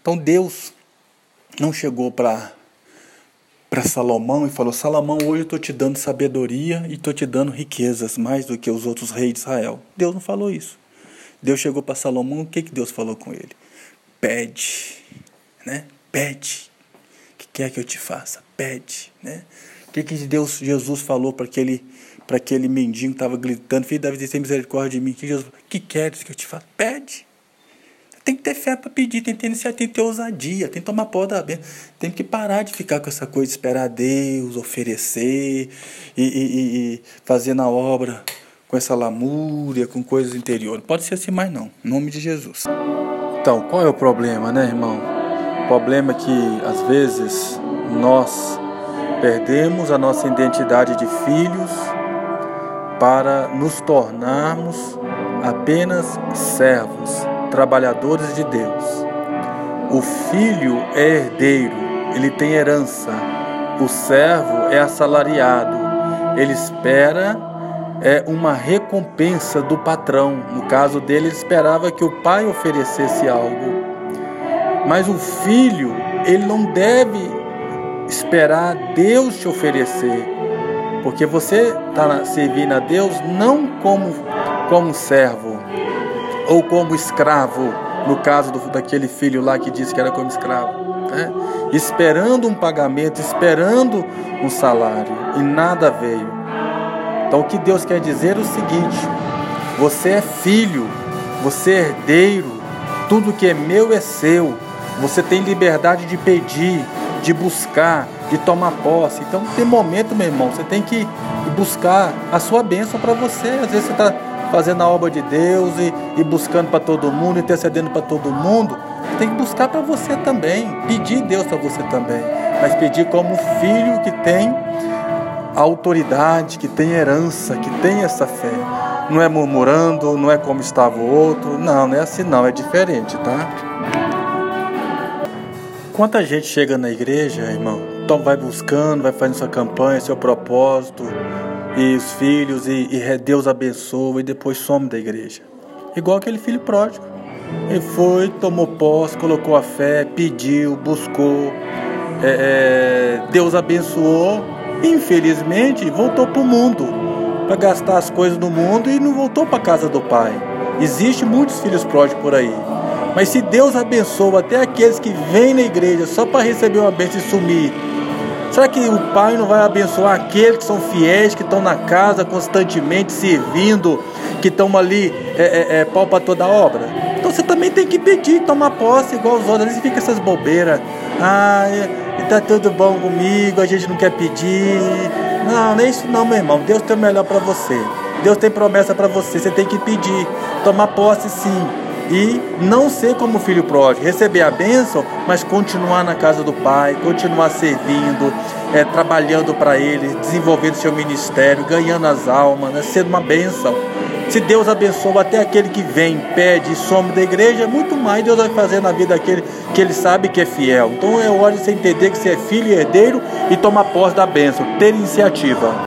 Então Deus não chegou para para Salomão e falou: Salomão, hoje eu estou te dando sabedoria e estou te dando riquezas mais do que os outros reis de Israel. Deus não falou isso. Deus chegou para Salomão, o que, que Deus falou com ele? Pede, né? Pede. O que quer que eu te faça? Pede, né? O que, que Deus, Jesus falou para aquele, para aquele mendigo que estava gritando: Filho Davi, tem misericórdia de mim. Que Jesus, que queres que eu te faça? Pede. Tem que ter fé para pedir, tem que ter iniciativa, tem que ter ousadia, tem que tomar da bênção. Tem que parar de ficar com essa coisa de esperar Deus, oferecer e, e, e fazer na obra com essa lamúria, com coisas interiores. Pode ser assim, mas não. Em nome de Jesus. Então, qual é o problema, né, irmão? O problema é que, às vezes, nós perdemos a nossa identidade de filhos para nos tornarmos apenas servos trabalhadores de Deus. O filho é herdeiro, ele tem herança. O servo é assalariado, ele espera é uma recompensa do patrão. No caso dele, ele esperava que o pai oferecesse algo. Mas o filho, ele não deve esperar Deus te oferecer, porque você está servindo a Deus não como como servo, ou como escravo, no caso do, daquele filho lá que disse que era como escravo, né? esperando um pagamento, esperando um salário, e nada veio. Então o que Deus quer dizer é o seguinte: você é filho, você é herdeiro, tudo que é meu é seu, você tem liberdade de pedir, de buscar, de tomar posse. Então tem momento, meu irmão, você tem que buscar a sua bênção para você. Às vezes você está fazendo a obra de Deus e, e buscando para todo mundo, intercedendo para todo mundo, tem que buscar para você também, pedir Deus para você também, mas pedir como filho que tem autoridade, que tem herança, que tem essa fé. Não é murmurando, não é como estava o outro, não, não é assim não, é diferente, tá? Quanta gente chega na igreja, irmão, então vai buscando, vai fazendo sua campanha, seu propósito, e os filhos, e, e Deus abençoa e depois some da igreja. Igual aquele filho pródigo. Ele foi, tomou posse, colocou a fé, pediu, buscou, é, é, Deus abençoou, infelizmente voltou para o mundo, para gastar as coisas do mundo e não voltou para casa do pai. Existe muitos filhos pródigos por aí. Mas se Deus abençoa até aqueles que vêm na igreja só para receber uma bênção e sumir, Será que o Pai não vai abençoar aqueles que são fiéis, que estão na casa constantemente servindo, que estão ali é, é, é, pau para toda obra? Então você também tem que pedir, tomar posse igual os outros. Às vezes fica essas bobeiras. Ah, está tudo bom comigo, a gente não quer pedir. Não, é isso não, meu irmão. Deus tem o melhor para você. Deus tem promessa para você. Você tem que pedir, tomar posse sim e não ser como filho pródigo, receber a bênção, mas continuar na casa do Pai, continuar servindo, é, trabalhando para Ele, desenvolvendo seu ministério, ganhando as almas, né, sendo uma bênção. Se Deus abençoa até aquele que vem, pede e some da igreja, muito mais Deus vai fazer na vida daquele que Ele sabe que é fiel. Então é hora de você entender que você é filho e herdeiro e tomar posse da bênção, ter iniciativa.